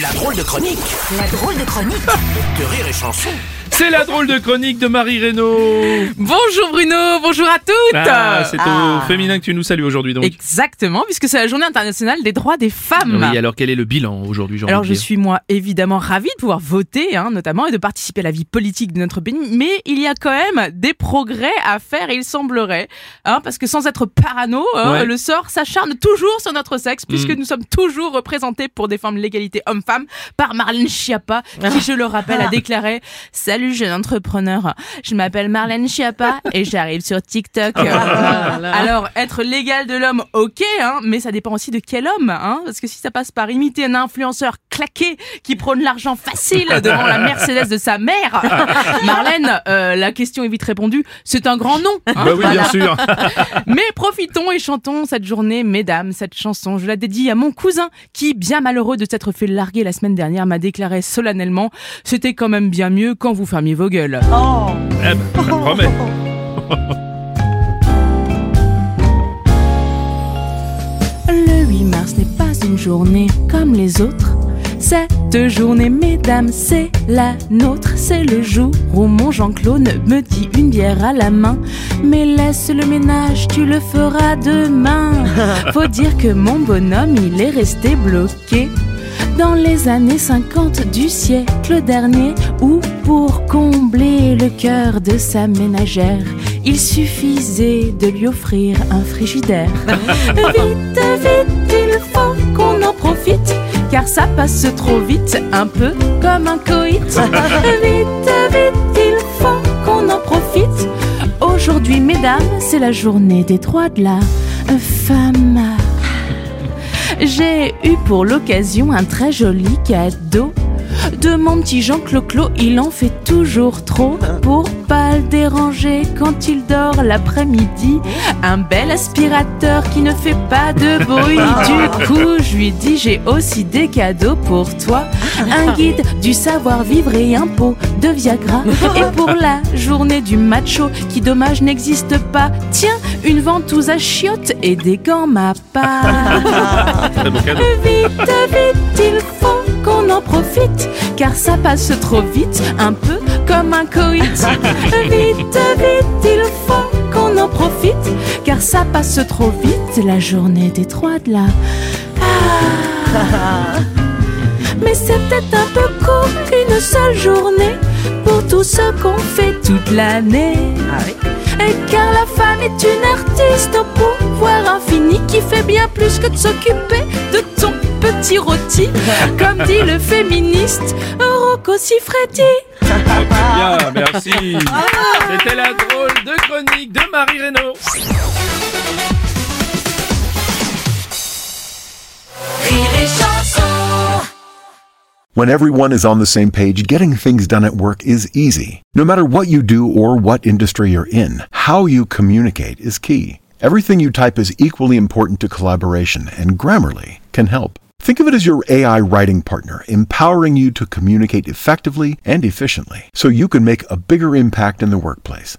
La drôle de chronique La drôle de chronique de Rire et Chanson. C'est la drôle de chronique de Marie Reynaud. Bonjour Bruno, bonjour à toutes Ah, c'est Ah. au féminin que tu nous salues aujourd'hui donc. Exactement, puisque c'est la journée internationale des droits des femmes. Oui, alors quel est le bilan aujourd'hui, Alors je dire suis moi évidemment ravie de pouvoir voter, hein, notamment, et de participer à la vie politique de notre pays, mais il y a quand même des progrès à faire, il semblerait, hein, parce que sans être parano, hein, Ouais. le sort s'acharne toujours sur notre sexe, puisque Mm. nous sommes toujours représentés pour défendre l'égalité par Marlène Schiappa, qui, je le rappelle, a déclaré « Salut jeune entrepreneur, je m'appelle Marlène Schiappa et j'arrive sur TikTok. Alors, être l'égal de l'homme, ok, hein, mais ça dépend aussi de quel homme, hein, parce que si ça passe par imiter un influenceur claqué qui prône l'argent facile devant la Mercedes de sa mère, Marlène, euh, la question est vite répondue, c'est un grand nom. hein, Bah oui, voilà. bien sûr. Mais profitons et chantons cette journée, mesdames, cette chanson. Je la dédie à mon cousin qui, bien malheureux de s'être fait larguer la semaine dernière, m'a déclaré solennellement c'était quand même bien mieux quand vous fermiez vos gueules. Eh ben, je te promets. Le 8 mars n'est pas une journée comme les autres. Cette journée, mesdames, c'est la nôtre. C'est le jour où mon Jean-Claude me dit une bière à la main. Mais laisse le ménage, tu le feras demain. Faut dire que mon bonhomme, il est resté bloqué. Dans les années 50 du siècle dernier, où pour combler le cœur de sa ménagère, il suffisait de lui offrir un frigidaire. Vite, vite, il faut qu'on en profite, car ça passe trop vite, un peu comme un coït. Vite, vite, il faut qu'on en profite. Aujourd'hui, mesdames, c'est la journée des droits de la femme. J'ai eu pour l'occasion un très joli cadeau. De mon petit Jean Clo-Clo, il en fait toujours trop pour pas le déranger quand il dort l'après-midi. Un bel aspirateur qui ne fait pas de bruit. Du coup, je lui dis j'ai aussi des cadeaux pour toi. Un guide du savoir-vivre et un pot de Viagra. Et pour la journée du macho qui dommage n'existe pas, tiens, une ventouse à chiottes et des gants ma part. Très beau cadeau. Vite, vite, il faut qu'on en profite, car ça passe trop vite, un peu comme un coït. Vite, vite, il faut qu'on en profite, car ça passe trop vite, la journée des droits de la... Ah. Mais c'est peut-être un peu court qu'une seule journée pour tout ce qu'on fait toute l'année. Et car la femme est une artiste au pouvoir infini qui fait bien plus que de s'occuper de ton petit rôti. Comme dit le féministe Rocco Siffredi. Bien, merci. C'était la drôle de chronique de Marie Reynaud. When everyone is on the same page, getting things done at work is easy. No matter what you do or what industry you're in, how you communicate is key. Everything you type is equally important to collaboration, and Grammarly can help. Think of it as your AI writing partner, empowering you to communicate effectively and efficiently so you can make a bigger impact in the workplace.